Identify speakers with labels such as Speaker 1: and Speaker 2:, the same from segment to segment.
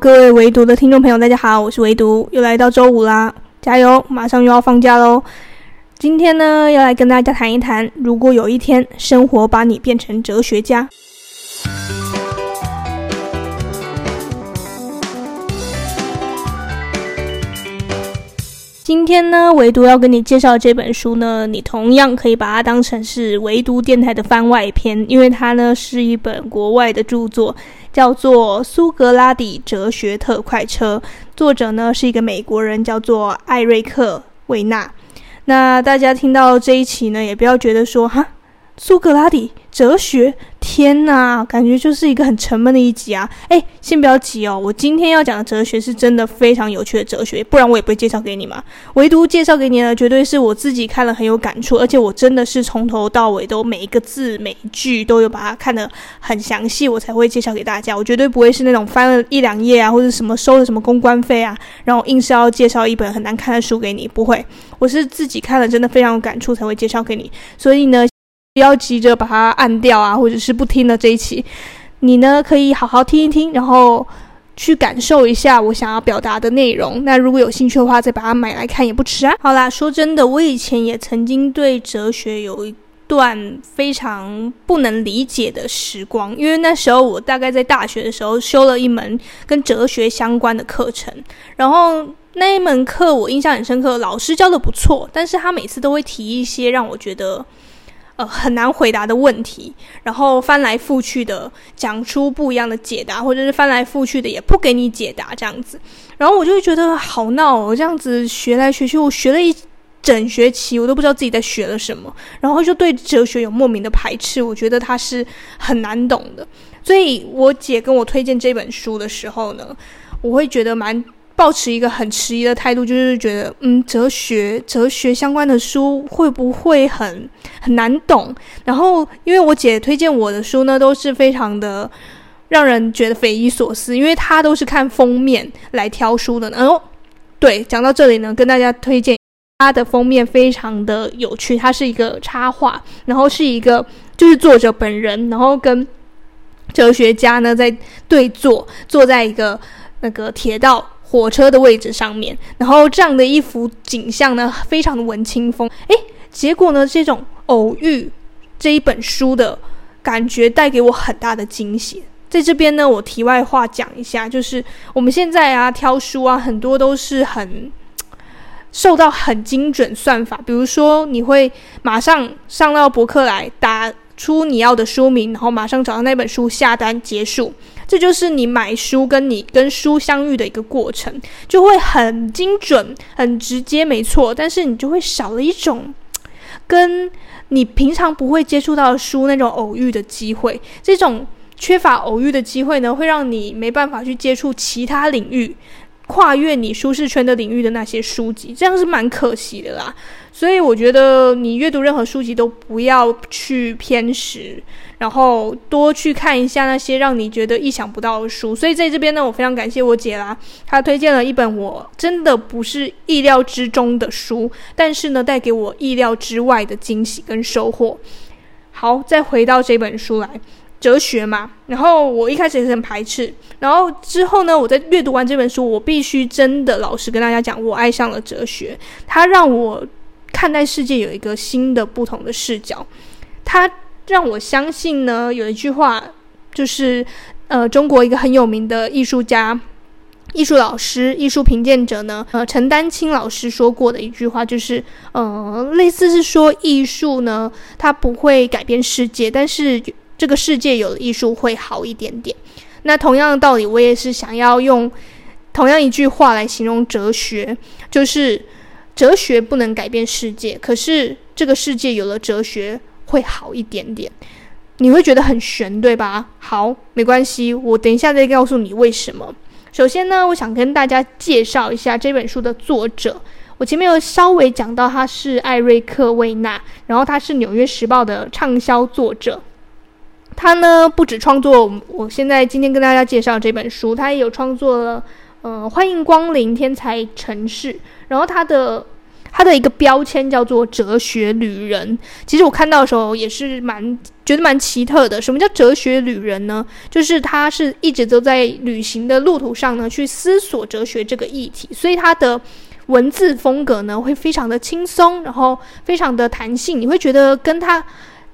Speaker 1: 各位唯独的听众朋友，大家好，我是唯独，又来到周五啦，加油，马上又要放假喽。今天呢，要来跟大家谈一谈，如果有一天生活把你变成哲学家。今天呢，唯独要跟你介绍这本书呢，你同样可以把它当成是唯独电台的番外篇，因为它呢是一本国外的著作，叫做《苏格拉底哲学特快车》，作者呢是一个美国人，叫做艾瑞克·维纳。那大家听到这一期呢，也不要觉得说哈，苏格拉底。哲学，天呐，感觉就是一个很沉闷的一集啊！哎，先不要急哦，我今天要讲的哲学是真的非常有趣的哲学，不然我也不会介绍给你嘛。唯独介绍给你的，绝对是我自己看了很有感触，而且我真的是从头到尾都每一个字每一句都有把它看得很详细，我才会介绍给大家。我绝对不会是那种翻了一两页啊，或者什么收了什么公关费啊，然后硬是要介绍一本很难看的书给你，不会，我是自己看了真的非常有感触才会介绍给你。所以呢。不要急着把它按掉啊，或者是不听了这一期，你呢可以好好听一听，然后去感受一下我想要表达的内容。那如果有兴趣的话，再把它买来看也不迟啊。好啦，说真的，我以前也曾经对哲学有一段非常不能理解的时光，因为那时候我大概在大学的时候修了一门跟哲学相关的课程，然后那一门课我印象很深刻，老师教的不错，但是他每次都会提一些让我觉得。呃，很难回答的问题，然后翻来覆去的讲出不一样的解答，或者是翻来覆去的也不给你解答这样子，然后我就会觉得好闹哦，这样子学来学去，我学了一整学期，我都不知道自己在学了什么，然后就对哲学有莫名的排斥，我觉得它是很难懂的，所以我姐跟我推荐这本书的时候呢，我会觉得蛮。抱持一个很迟疑的态度，就是觉得，嗯，哲学、哲学相关的书会不会很很难懂？然后，因为我姐推荐我的书呢，都是非常的让人觉得匪夷所思，因为她都是看封面来挑书的。然后，对，讲到这里呢，跟大家推荐它的封面非常的有趣，它是一个插画，然后是一个就是作者本人，然后跟哲学家呢在对坐，坐在一个那个铁道。火车的位置上面，然后这样的一幅景象呢，非常的文青风。诶，结果呢，这种偶遇这一本书的感觉带给我很大的惊喜。在这边呢，我题外话讲一下，就是我们现在啊挑书啊，很多都是很受到很精准算法，比如说你会马上上到博客来打出你要的书名，然后马上找到那本书下单结束。这就是你买书跟你跟书相遇的一个过程，就会很精准、很直接，没错。但是你就会少了一种跟你平常不会接触到的书那种偶遇的机会。这种缺乏偶遇的机会呢，会让你没办法去接触其他领域。跨越你舒适圈的领域的那些书籍，这样是蛮可惜的啦。所以我觉得你阅读任何书籍都不要去偏食，然后多去看一下那些让你觉得意想不到的书。所以在这边呢，我非常感谢我姐啦，她推荐了一本我真的不是意料之中的书，但是呢，带给我意料之外的惊喜跟收获。好，再回到这本书来。哲学嘛，然后我一开始也是很排斥，然后之后呢，我在阅读完这本书，我必须真的老实跟大家讲，我爱上了哲学，它让我看待世界有一个新的不同的视角，它让我相信呢，有一句话就是，呃，中国一个很有名的艺术家、艺术老师、艺术评鉴者呢，呃，陈丹青老师说过的一句话，就是，呃，类似是说艺术呢，它不会改变世界，但是。这个世界有了艺术会好一点点。那同样的道理，我也是想要用同样一句话来形容哲学，就是哲学不能改变世界，可是这个世界有了哲学会好一点点。你会觉得很悬，对吧？好，没关系，我等一下再告诉你为什么。首先呢，我想跟大家介绍一下这本书的作者。我前面有稍微讲到，他是艾瑞克·魏纳，然后他是《纽约时报》的畅销作者。他呢，不止创作我现在今天跟大家介绍这本书，他也有创作了，呃，欢迎光临天才城市。然后他的他的一个标签叫做“哲学旅人”。其实我看到的时候也是蛮觉得蛮奇特的。什么叫哲学旅人呢？就是他是一直都在旅行的路途上呢，去思索哲学这个议题，所以他的文字风格呢会非常的轻松，然后非常的弹性。你会觉得跟他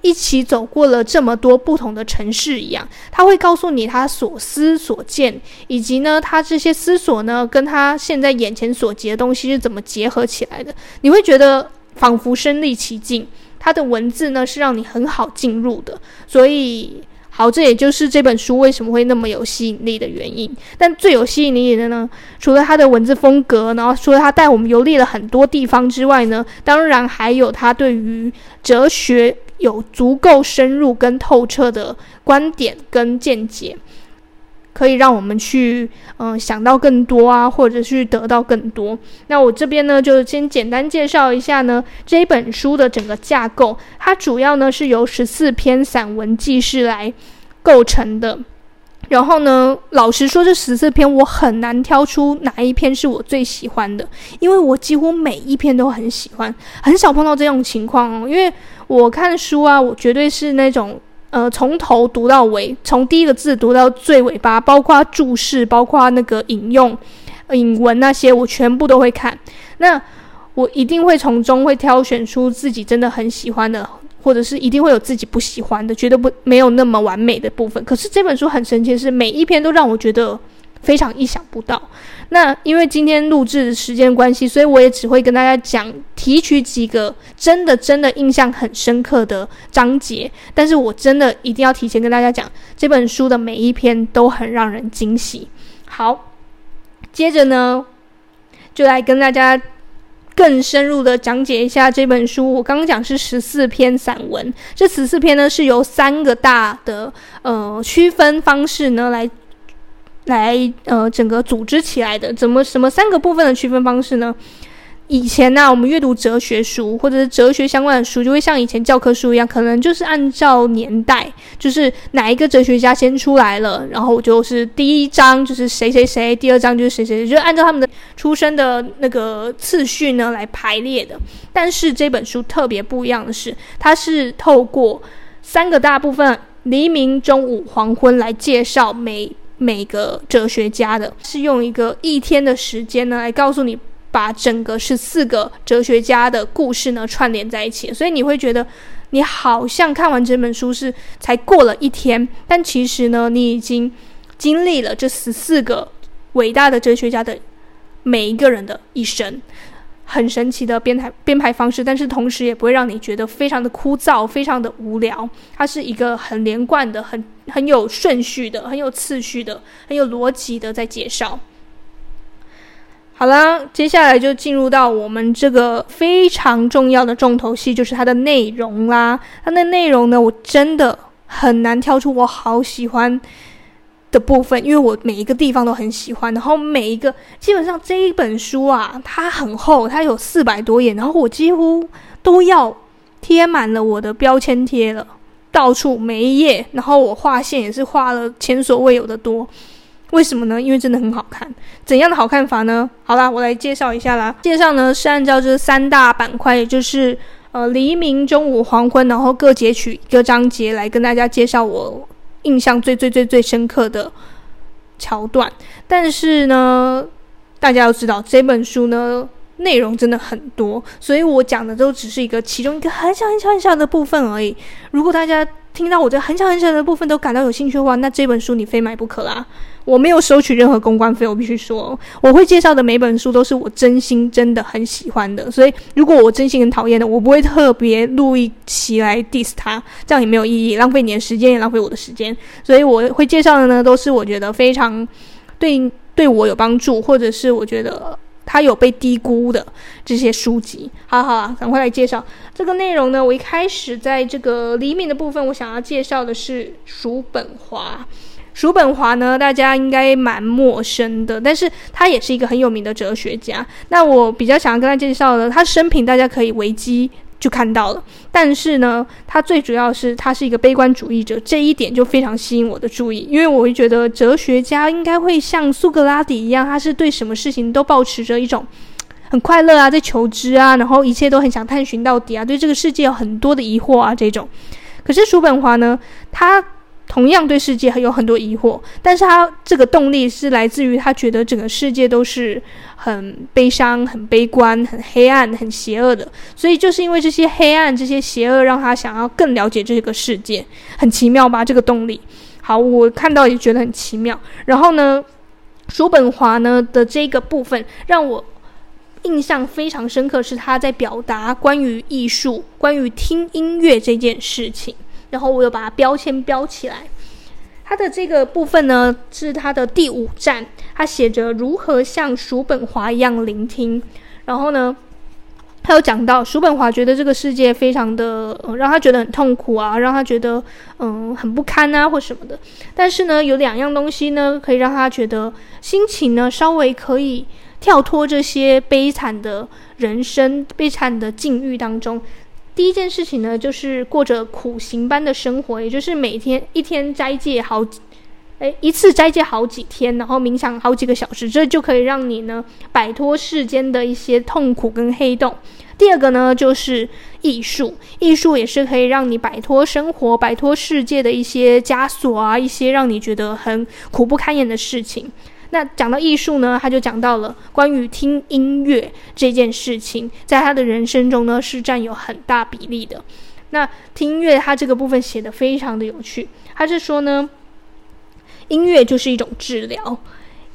Speaker 1: 一起走过了这么多不同的城市一样，他会告诉你他所思所见，以及呢，他这些思索呢，跟他现在眼前所及的东西是怎么结合起来的。你会觉得仿佛身历其境，他的文字呢是让你很好进入的。所以，好，这也就是这本书为什么会那么有吸引力的原因。但最有吸引力的呢，除了他的文字风格，然后除了他带我们游历了很多地方之外呢，当然还有他对于哲学。有足够深入跟透彻的观点跟见解，可以让我们去嗯、想到更多啊，或者去得到更多。那我这边呢，就先简单介绍一下呢这一本书的整个架构。它主要呢是由十四篇散文记事来构成的。然后呢，老实说，这十四篇我很难挑出哪一篇是我最喜欢的，因为我几乎每一篇都很喜欢，很少碰到这种情况哦，因为。我看书啊，我绝对是那种呃，从头读到尾，从第一个字读到最尾巴，包括注释，包括那个引用、引文那些，我全部都会看。那我一定会从中会挑选出自己真的很喜欢的，或者是一定会有自己不喜欢的，觉得不没有那么完美的部分。可是这本书很神奇的是，每一篇都让我觉得非常意想不到。那因为今天录制的时间关系，所以我也只会跟大家讲提取几个真的真的印象很深刻的章节。但是我真的一定要提前跟大家讲，这本书的每一篇都很让人惊喜。好，接着呢，就来跟大家更深入的讲解一下这本书。我刚刚讲是十四篇散文，这十四篇呢是由三个大的呃区分方式呢来。来，呃，整个组织起来的，怎么什么三个部分的区分方式呢？以前呢、我们阅读哲学书或者是哲学相关的书，就会像以前教科书一样，可能就是按照年代，就是哪一个哲学家先出来了，然后就是第一章就是谁谁谁，第二章就是谁谁谁，就按照他们的出生的那个次序呢来排列的。但是这本书特别不一样的是，它是透过三个大部分：黎明、中午、黄昏来介绍每。每个哲学家的是用一个一天的时间呢，来告诉你把整个十四个哲学家的故事呢串联在一起，所以你会觉得你好像看完这本书是才过了一天，但其实呢，你已经经历了这十四个伟大的哲学家的每一个人的一生。很神奇的编排编排方式，但是同时也不会让你觉得非常的枯燥、非常的无聊。它是一个很连贯的、很很有顺序的、很有次序的、很有逻辑的在介绍。好了，接下来就进入到我们这个非常重要的重头戏，就是它的内容啦。它的内容呢，我真的很难挑出我好喜欢的部分，因为我每一个地方都很喜欢，然后每一个基本上这一本书啊，它很厚，它有四百多页，然后我几乎都要贴满了我的标签贴了，到处每一页，然后我画线也是画了前所未有的多。为什么呢？因为真的很好看。怎样的好看法呢？好啦，我来介绍一下啦。介绍呢是按照这三大板块，也就是呃黎明、中午、黄昏，然后各截取一个章节来跟大家介绍我。印象最最最最深刻的桥段，但是呢，大家要知道这本书呢内容真的很多，所以我讲的都只是一个其中一个很小很小很小的部分而已。如果大家听到我这很小很小的部分都感到有兴趣的话，那这本书你非买不可啦！我没有收取任何公关费，我必须说，我会介绍的每本书都是我真心真的很喜欢的。所以，如果我真心很讨厌的，我不会特别录一期来 diss 他，这样也没有意义，浪费你的时间，也浪费我的时间。所以，我会介绍的呢，都是我觉得非常对对我有帮助，或者是我觉得。他有被低估的这些书籍，好好啊，赶快来介绍这个内容呢。我一开始在这个黎明的部分，我想要介绍的是叔本华。叔本华呢，大家应该蛮陌生的，但是他也是一个很有名的哲学家。那我比较想要跟他介绍的，他生平大家可以维基。就看到了，但是呢，他最主要是他是一个悲观主义者，这一点就非常吸引我的注意，因为我会觉得哲学家应该会像苏格拉底一样，他是对什么事情都保持着一种很快乐啊，在求知啊，然后一切都很想探寻到底啊，对这个世界有很多的疑惑啊，这种。可是叔本华呢，他同样对世界有很多疑惑，但是他这个动力是来自于他觉得整个世界都是很悲伤、很悲观、很黑暗、很邪恶的，所以就是因为这些黑暗、这些邪恶，让他想要更了解这个世界，很奇妙吧？这个动力。好，我看到也觉得很奇妙。然后呢，叔本华呢的这个部分让我印象非常深刻，是他在表达关于艺术、关于听音乐这件事情。然后我又把它标签标起来。它的这个部分呢，是它的第五站，它写着如何像叔本华一样聆听。然后呢，他有讲到，叔本华觉得这个世界非常的，让他觉得很痛苦啊，让他觉得嗯、很不堪啊，或什么的。但是呢，有两样东西呢，可以让他觉得心情呢稍微可以跳脱这些悲惨的人生、悲惨的境遇当中。第一件事情呢，就是过着苦行般的生活，也就是每天一天斋戒好几，诶，一次斋戒好几天，然后冥想好几个小时，这就可以让你呢摆脱世间的一些痛苦跟黑洞。第二个呢，就是艺术，艺术也是可以让你摆脱生活、摆脱世界的一些枷锁啊，一些让你觉得很苦不堪言的事情。那讲到艺术呢，他就讲到了关于听音乐这件事情，在他的人生中呢是占有很大比例的。那听音乐，他这个部分写得非常的有趣，他是说呢，音乐就是一种治疗。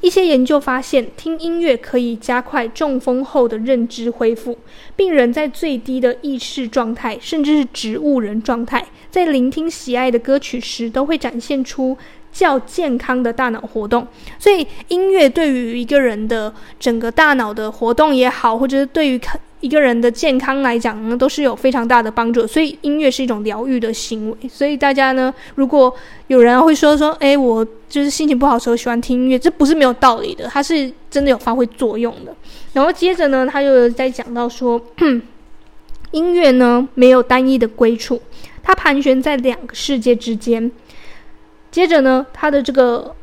Speaker 1: 一些研究发现，听音乐可以加快中风后的认知恢复。病人在最低的意识状态，甚至是植物人状态，在聆听喜爱的歌曲时，都会展现出较健康的大脑活动。所以，音乐对于一个人的整个大脑的活动也好，或者是对于一个人的健康来讲呢，都是有非常大的帮助。所以，音乐是一种疗愈的行为。所以，大家呢，如果有人会说说，诶，我就是心情不好的时候喜欢听音乐，这不是没有道理的，它是真的有发挥作用的。然后接着呢，他又在讲到说，音乐呢没有单一的归处，它盘旋在两个世界之间。接着呢，他的这个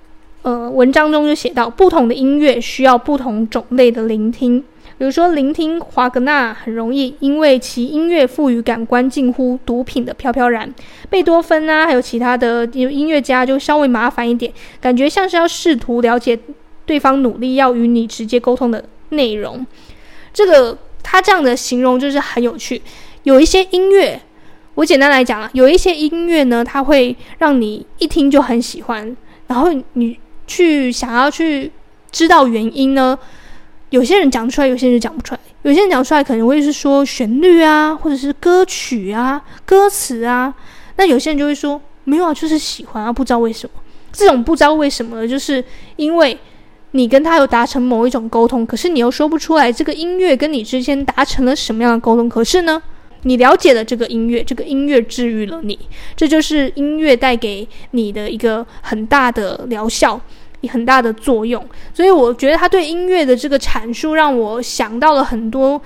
Speaker 1: 呃文章中就写到，不同的音乐需要不同种类的聆听。比如说，聆听华格纳很容易，因为其音乐赋予感官近乎毒品的飘飘然。贝多芬啊，还有其他的音乐家就稍微麻烦一点，感觉像是要试图了解对方努力要与你直接沟通的内容。这个他这样的形容就是很有趣。有一些音乐，我简单来讲啊，有一些音乐呢，它会让你一听就很喜欢，然后你去想要去知道原因呢。有些人讲出来，有些人讲不出来。有些人讲出来可能会是说旋律啊，或者是歌曲啊、歌词啊。那有些人就会说没有啊，就是喜欢啊，不知道为什么。这种不知道为什么，就是因为你跟他有达成某一种沟通，可是你又说不出来这个音乐跟你之间达成了什么样的沟通。可是呢，你了解了这个音乐，这个音乐治愈了你，这就是音乐带给你的一个很大的疗效。很大的作用，所以我觉得他对音乐的这个阐述让我想到了很多，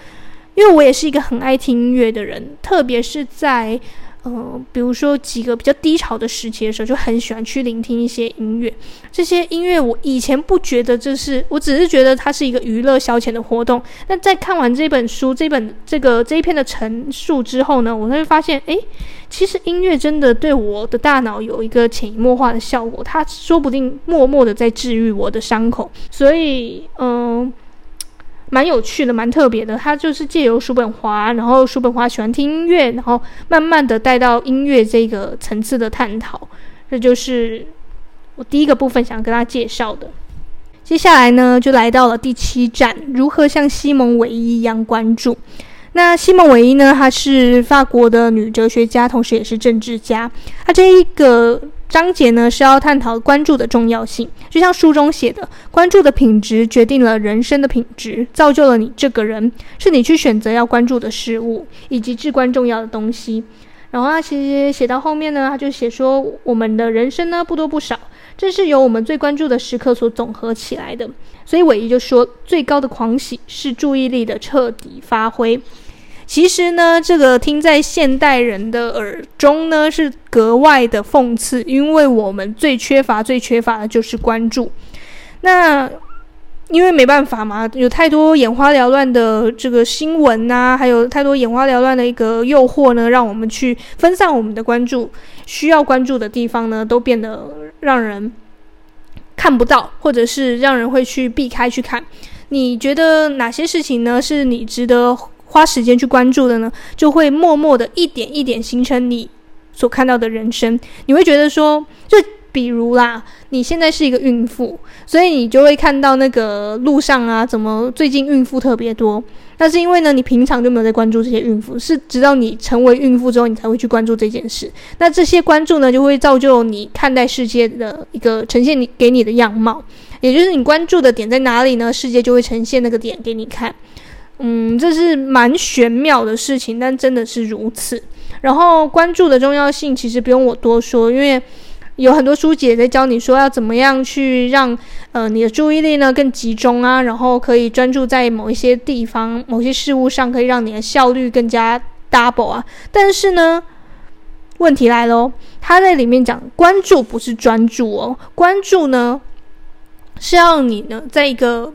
Speaker 1: 因为我也是一个很爱听音乐的人，特别是在呃，比如说几个比较低潮的时期的时候，就很喜欢去聆听一些音乐。这些音乐我以前不觉得这是，我只是觉得它是一个娱乐消遣的活动。那在看完这本书、这本这个这一篇的陈述之后呢，我会发现，诶。其实音乐真的对我的大脑有一个潜移默化的效果，它说不定默默的在治愈我的伤口，所以嗯，蛮有趣的，蛮特别的。它就是借由叔本华，然后叔本华喜欢听音乐，然后慢慢的带到音乐这个层次的探讨，这就是我第一个部分想跟大家介绍的。接下来呢，就来到了第七站，如何像西蒙·韦伊一样关注。那西蒙·韦伊呢？她是法国的女哲学家，同时也是政治家。她这一个章节呢，是要探讨关注的重要性。就像书中写的，关注的品质决定了人生的品质，造就了你这个人，是你去选择要关注的事物以及至关重要的东西。然后他其实写到后面呢，他就写说，我们的人生呢，不多不少，这是由我们最关注的时刻所总和起来的。所以韦一就说，最高的狂喜是注意力的彻底发挥。其实呢，这个听在现代人的耳中呢，是格外的讽刺，因为我们最缺乏、最缺乏的就是关注。那因为没办法嘛，有太多眼花缭乱的这个新闻呐、啊，还有太多眼花缭乱的一个诱惑呢，让我们去分散我们的关注，需要关注的地方呢，都变得让人看不到，或者是让人会去避开去看。你觉得哪些事情呢，是你值得花时间去关注的呢？就会默默的一点一点形成你所看到的人生。你会觉得说，就。比如啦，你现在是一个孕妇，所以你就会看到那个路上啊，怎么最近孕妇特别多？那是因为呢，你平常就没有在关注这些孕妇，是直到你成为孕妇之后，你才会去关注这件事。那这些关注呢，就会造就你看待世界的一个呈现你给你的样貌，也就是你关注的点在哪里呢？世界就会呈现那个点给你看。嗯，这是蛮玄妙的事情，但真的是如此。然后关注的重要性，其实不用我多说，因为。有很多书籍也在教你说要怎么样去让呃你的注意力呢更集中啊，然后可以专注在某一些地方、某些事物上，可以让你的效率更加 double 啊。但是呢，问题来喽，他在里面讲关注不是专注哦，关注呢是要你呢在一个。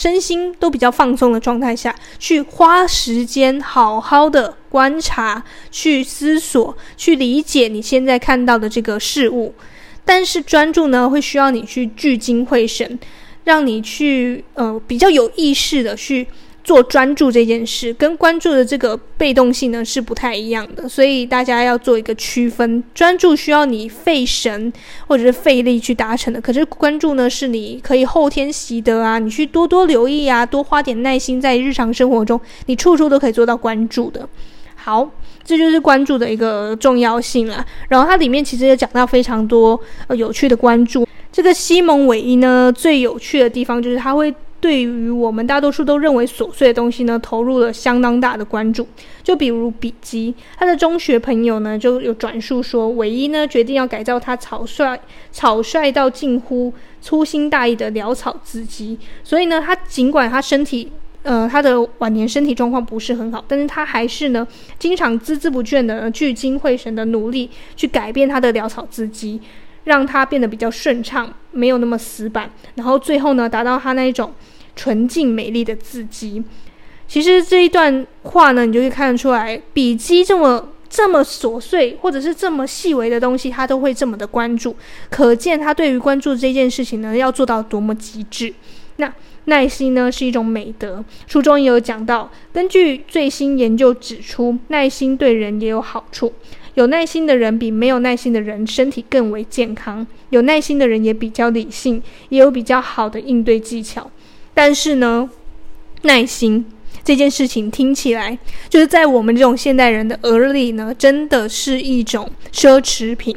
Speaker 1: 身心都比较放松的状态下去花时间好好的观察、去思索、去理解你现在看到的这个事物，但是专注呢，会需要你去聚精会神，让你去呃比较有意识的去。做专注这件事跟关注的这个被动性呢是不太一样的，所以大家要做一个区分。专注需要你费神或者是费力去达成的，可是关注呢是你可以后天习得啊，你去多多留意啊，多花点耐心在日常生活中，你处处都可以做到关注的。好，这就是关注的一个重要性了。然后它里面其实也讲到非常多呃有趣的关注。这个西蒙韦伊呢最有趣的地方就是他会。对于我们大多数都认为琐碎的东西呢，投入了相当大的关注。就比如笔记，他的中学朋友呢就有转述说，韦一呢决定要改造他草率、草率到近乎粗心大意的潦草字迹。所以呢，他尽管他身体，呃，他的晚年身体状况不是很好，但是他还是呢，经常孜孜不倦的聚精会神的努力去改变他的潦草字迹。让他变得比较顺畅，没有那么死板，然后最后呢，达到他那一种纯净美丽的字迹。其实这一段话呢，你就可以看得出来，笔迹这么这么琐碎，或者是这么细微的东西，他都会这么的关注，可见他对于关注这件事情呢，要做到多么极致。那耐心呢，是一种美德，书中也有讲到，根据最新研究指出，耐心对人也有好处。有耐心的人比没有耐心的人身体更为健康。有耐心的人也比较理性，也有比较好的应对技巧。但是呢，耐心这件事情听起来，就是在我们这种现代人的耳里呢，真的是一种奢侈品。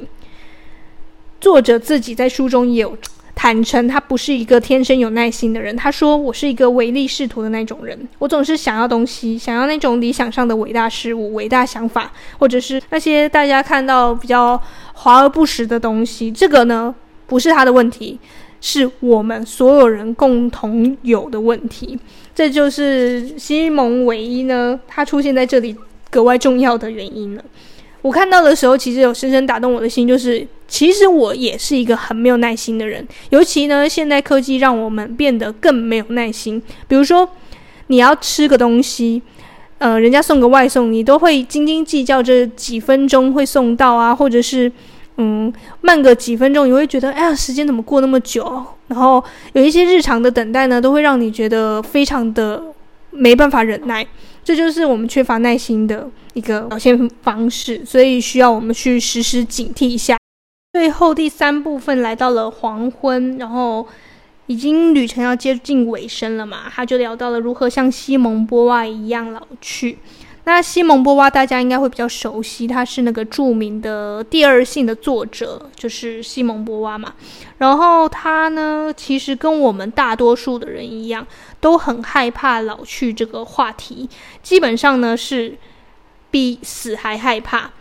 Speaker 1: 作者自己在书中也有。坦诚，他不是一个天生有耐心的人。他说：“我是一个唯利是图的那种人，我总是想要东西，想要那种理想上的伟大事物、伟大想法，或者是那些大家看到比较华而不实的东西。这个呢，不是他的问题，是我们所有人共同有的问题。这就是西蒙韦伊呢，他出现在这里格外重要的原因了。”我看到的时候，其实有深深打动我的心，就是其实我也是一个很没有耐心的人。尤其呢，现代科技让我们变得更没有耐心。比如说，你要吃个东西，呃，人家送个外送，你都会斤斤计较这几分钟会送到啊，或者是嗯慢个几分钟，你会觉得哎呀，时间怎么过那么久？然后有一些日常的等待呢，都会让你觉得非常的没办法忍耐。这就是我们缺乏耐心的一个表现方式，所以需要我们去时时警惕一下。最后第三部分来到了黄昏，然后已经旅程要接近尾声了嘛，他就聊到了如何像西蒙波娃一样老去。那西蒙波娃大家应该会比较熟悉，他是那个著名的《第二性》的作者，就是西蒙波娃嘛。然后他呢，其实跟我们大多数的人一样，都很害怕老去这个话题。基本上呢，是比死还害怕，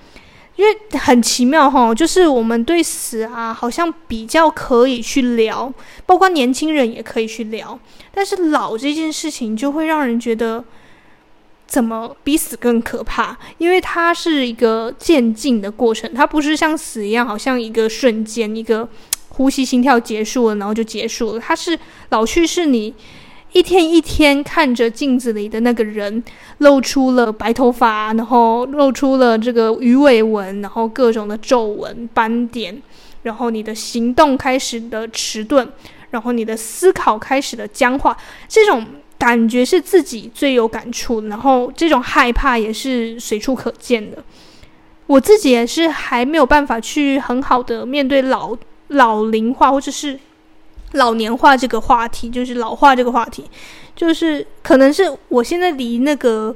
Speaker 1: 因为很奇妙哈，就是我们对死啊，好像比较可以去聊，包括年轻人也可以去聊，但是老这件事情就会让人觉得。怎么比死更可怕？因为它是一个渐进的过程，它不是像死一样，好像一个瞬间，一个呼吸、心跳结束了，然后就结束了。它是老去，是你一天一天看着镜子里的那个人，露出了白头发，然后露出了这个鱼尾纹，然后各种的皱纹、斑点，然后你的行动开始的迟钝，然后你的思考开始的僵化，这种感觉是自己最有感触，然后这种害怕也是随处可见的。我自己也是还没有办法去很好的面对老老龄化或者是老年化这个话题，就是老化这个话题，就是可能是我现在离那个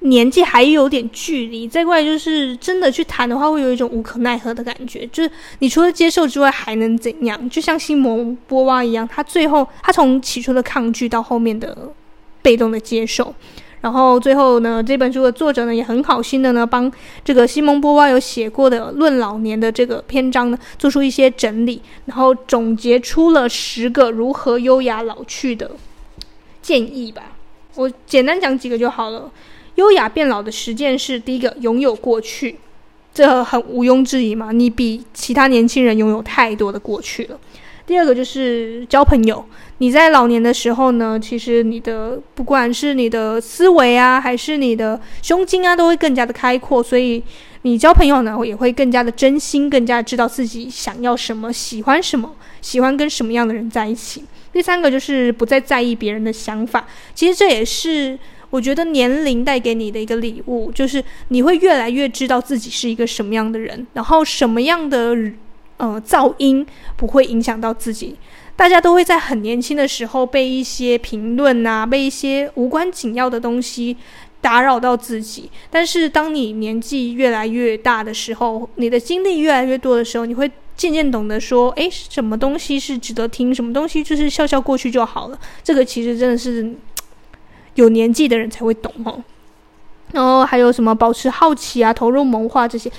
Speaker 1: 年纪还有点距离，再过来就是真的去谈的话，会有一种无可奈何的感觉。就是你除了接受之外还能怎样？就像西蒙波娃一样，他最后他从起初的抗拒到后面的被动的接受。然后最后呢，这本书的作者呢也很好心的呢，帮这个西蒙波娃有写过的《论老年》的这个篇章呢，做出一些整理，然后总结出了十个如何优雅老去的建议吧。我简单讲几个就好了。优雅变老的实践是，第一个，拥有过去，这很毋庸置疑嘛，你比其他年轻人拥有太多的过去了。第二个就是交朋友。你在老年的时候呢，其实你的不管是你的思维啊，还是你的胸襟啊，都会更加的开阔。所以你交朋友呢，也会更加的真心，更加知道自己想要什么，喜欢什么，喜欢跟什么样的人在一起。第三个就是不再在意别人的想法。其实这也是我觉得年龄带给你的一个礼物，就是你会越来越知道自己是一个什么样的人，然后什么样的。呃，噪音不会影响到自己。大家都会在很年轻的时候被一些评论啊，被一些无关紧要的东西打扰到自己。但是，当你年纪越来越大的时候，你的经历越来越多的时候，你会渐渐懂得说，诶，什么东西是值得听，什么东西就是笑笑过去就好了。这个其实真的是有年纪的人才会懂哦。然后还有什么保持好奇啊，投入谋划这些。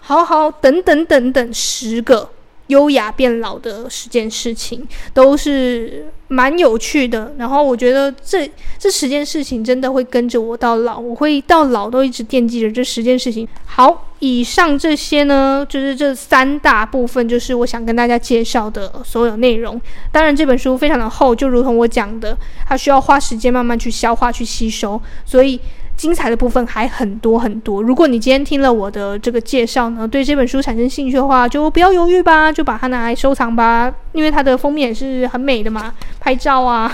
Speaker 1: 好好，等等等等，十个优雅变老的十件事情都是蛮有趣的。然后我觉得这这十件事情真的会跟着我到老，我会到老都一直惦记着这十件事情。好，以上这些呢，就是这三大部分，就是我想跟大家介绍的所有内容。当然，这本书非常的厚，就如同我讲的，它需要花时间慢慢去消化、去吸收，所以。精彩的部分还很多很多。如果你今天听了我的这个介绍呢，对这本书产生兴趣的话，就不要犹豫吧，就把它拿来收藏吧。因为它的封面也是很美的嘛，拍照啊，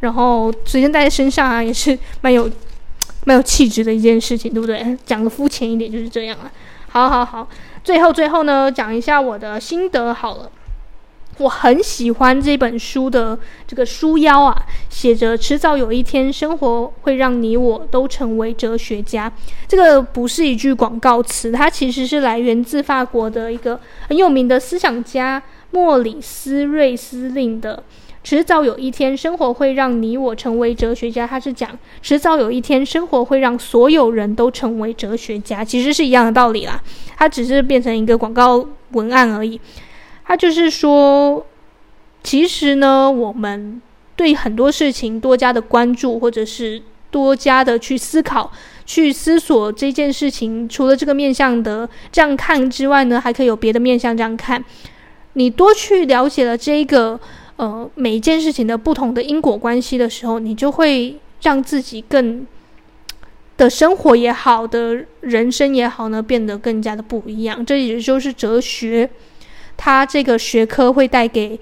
Speaker 1: 然后随身带在身上啊，也是蛮有蛮有气质的一件事情，对不对？讲的肤浅一点就是这样啊。好好好，最后最后呢，讲一下我的心得好了。我很喜欢这本书的这个书腰啊，写着“迟早有一天，生活会让你我都成为哲学家”。这个不是一句广告词，它其实是来源自法国的一个很有名的思想家莫里斯·瑞斯令的“迟早有一天，生活会让你我成为哲学家”。他是讲迟早有一天，生活会让所有人都成为哲学家，其实是一样的道理啦。它只是变成一个广告文案而已。他就是说，其实呢，我们对很多事情多加的关注，或者是多加的去思考、去思索这件事情，除了这个面向的这样看之外呢，还可以有别的面向这样看。你多去了解了这一个呃每一件事情的不同的因果关系的时候，你就会让自己更的生活也好，的人生也好呢，变得更加的不一样。这也就是哲学。它这个学科会带给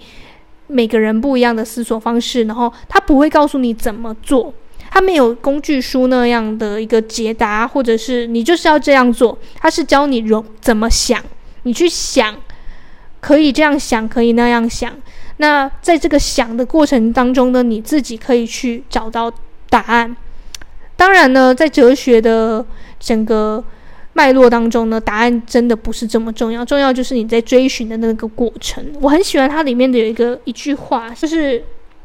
Speaker 1: 每个人不一样的思索方式，然后它不会告诉你怎么做，它没有工具书那样的一个解答，或者是你就是要这样做，它是教你容怎么想，你去想，可以这样想，可以那样想。那在这个想的过程当中呢，你自己可以去找到答案。当然呢，在哲学的整个。脉络当中呢，答案真的不是这么重要，重要就是你在追寻的那个过程。我很喜欢它里面的有一个一句话，就是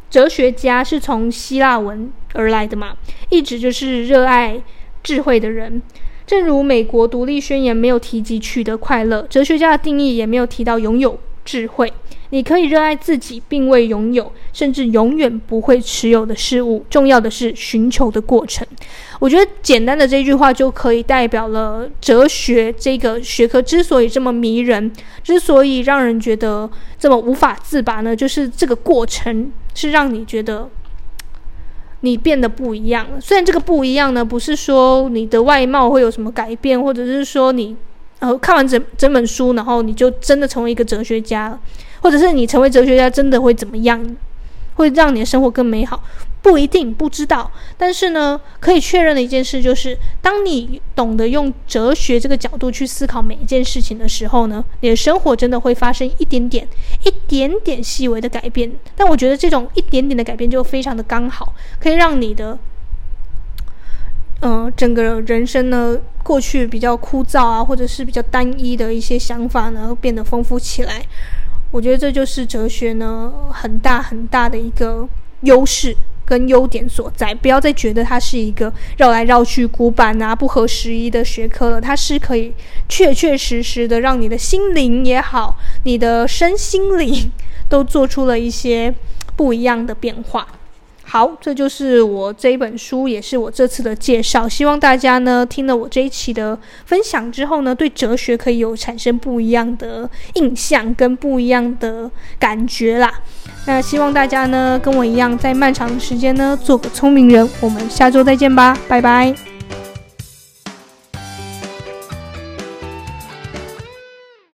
Speaker 1: 哲学家是从希腊文而来的嘛，一直就是热爱智慧的人。正如美国独立宣言没有提及取得快乐，哲学家的定义也没有提到拥有智慧。你可以热爱自己并未拥有，甚至永远不会持有的事物。重要的是寻求的过程。我觉得简单的这句话就可以代表了哲学这个学科之所以这么迷人，之所以让人觉得这么无法自拔呢，就是这个过程是让你觉得你变得不一样了。虽然这个不一样呢，不是说你的外貌会有什么改变，或者是说你呃看完整整本书，然后你就真的成为一个哲学家了。或者是你成为哲学家真的会怎么样？会让你的生活更美好？不一定，不知道。但是呢，可以确认的一件事就是，当你懂得用哲学这个角度去思考每一件事情的时候呢，你的生活真的会发生一点点、一点点细微的改变。但我觉得这种一点点的改变就非常的刚好，可以让你的，嗯、整个人生呢，过去比较枯燥啊，或者是比较单一的一些想法呢，变得丰富起来。我觉得这就是哲学呢，很大很大的一个优势跟优点所在。不要再觉得它是一个绕来绕去、古板啊、不合时宜的学科了。它是可以确确实实的让你的心灵也好，你的身心灵 都做出了一些不一样的变化。好，这就是我这一本书，也是我这次的介绍。希望大家呢，听了我这一期的分享之后呢，对哲学可以有产生不一样的印象跟不一样的感觉啦。那希望大家呢，跟我一样，在漫长的时间呢，做个聪明人。我们下周再见吧，拜拜。